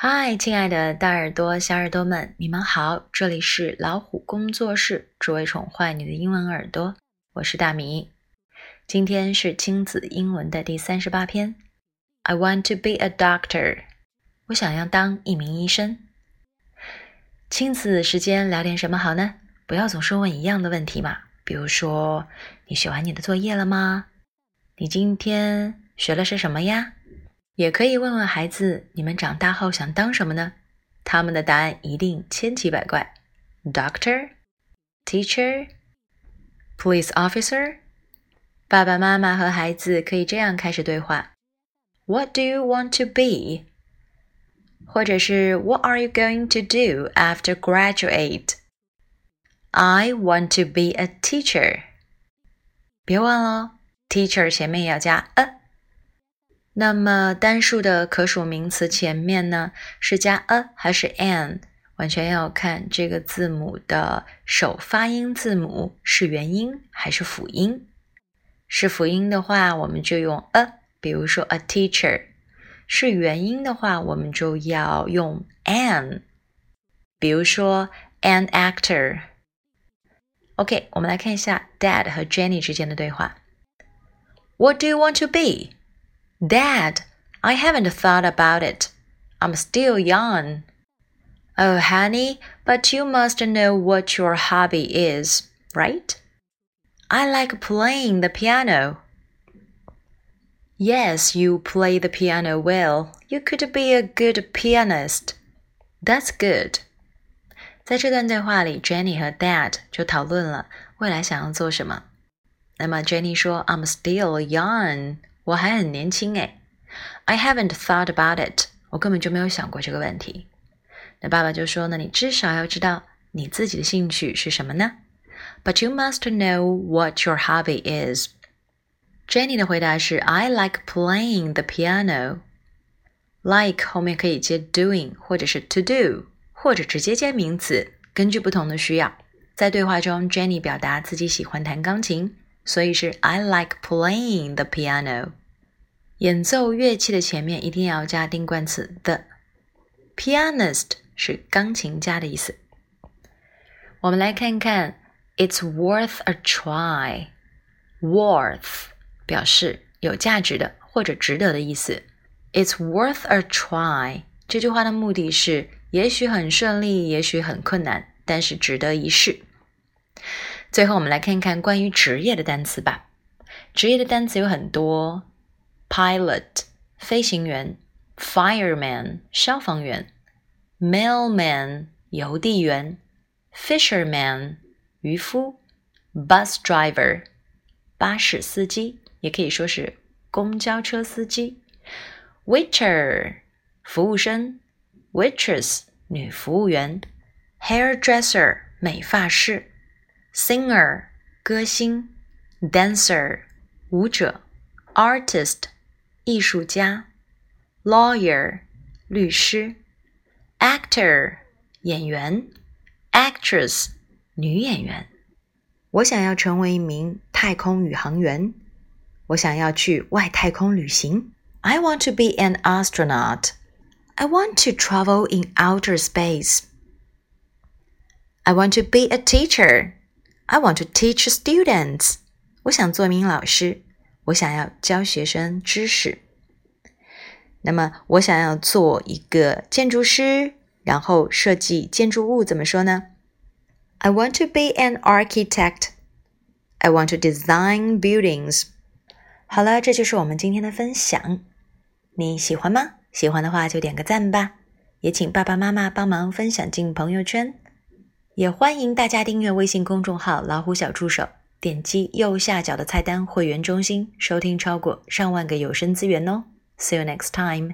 嗨，亲爱的大耳朵、小耳朵们，你们好！这里是老虎工作室，只为宠坏你的英文耳朵。我是大米。今天是亲子英文的第三十八篇。I want to be a doctor。我想要当一名医生。亲子时间聊点什么好呢？不要总是问一样的问题嘛。比如说，你写完你的作业了吗？你今天学了些什么呀？也可以问问孩子，你们长大后想当什么呢？他们的答案一定千奇百怪。Doctor, teacher, police officer。爸爸妈妈和孩子可以这样开始对话：What do you want to be？或者是 What are you going to do after graduate？I want to be a teacher。别忘了，teacher 前面要加 a。那么单数的可数名词前面呢是加 a 还是 an，完全要看这个字母的首发音字母是元音还是辅音。是辅音的话，我们就用 a，比如说 a teacher；是元音的话，我们就要用 an，比如说 an actor。OK，我们来看一下 Dad 和 Jenny 之间的对话。What do you want to be? Dad, I haven't thought about it. I'm still young. Oh, honey, but you must know what your hobby is, right? I like playing the piano. Yes, you play the piano well. You could be a good pianist. That's good. 在这段对话里，Jenny 和 Dad 就讨论了未来想要做什么。那么 Jenny 说：“I'm still young. 我还很年轻诶 I haven't thought about it，我根本就没有想过这个问题。那爸爸就说：“那你至少要知道你自己的兴趣是什么呢？But you must know what your hobby is。” Jenny 的回答是：“I like playing the piano。” Like 后面可以接 doing 或者是 to do，或者直接接名词，根据不同的需要。在对话中，Jenny 表达自己喜欢弹钢琴，所以是 I like playing the piano。演奏乐器的前面一定要加定冠词 the。pianist 是钢琴家的意思。我们来看看，It's worth a try。worth 表示有价值的或者值得的意思。It's worth a try。这句话的目的是，也许很顺利，也许很困难，但是值得一试。最后，我们来看看关于职业的单词吧。职业的单词有很多。pilot 飞行员，fireman 消防员，mailman 邮递员，fisherman 渔夫，bus driver 巴士司机，也可以说是公交车司机，waiter 服务生，waitress 女服务员，hairdresser 美发师 ，singer 歌星，dancer 舞者，artist 艺术家，lawyer，律师，actor，演员，actress，女演员。我想要成为一名太空宇航员。我想要去外太空旅行。I want to be an astronaut. I want to travel in outer space. I want to be a teacher. I want to teach students. 我想做一名老师。我想要教学生知识。那么，我想要做一个建筑师，然后设计建筑物，怎么说呢？I want to be an architect. I want to design buildings. 好了，这就是我们今天的分享。你喜欢吗？喜欢的话就点个赞吧。也请爸爸妈妈帮忙分享进朋友圈。也欢迎大家订阅微信公众号“老虎小助手”。点击右下角的菜单“会员中心”，收听超过上万个有声资源哦。See you next time.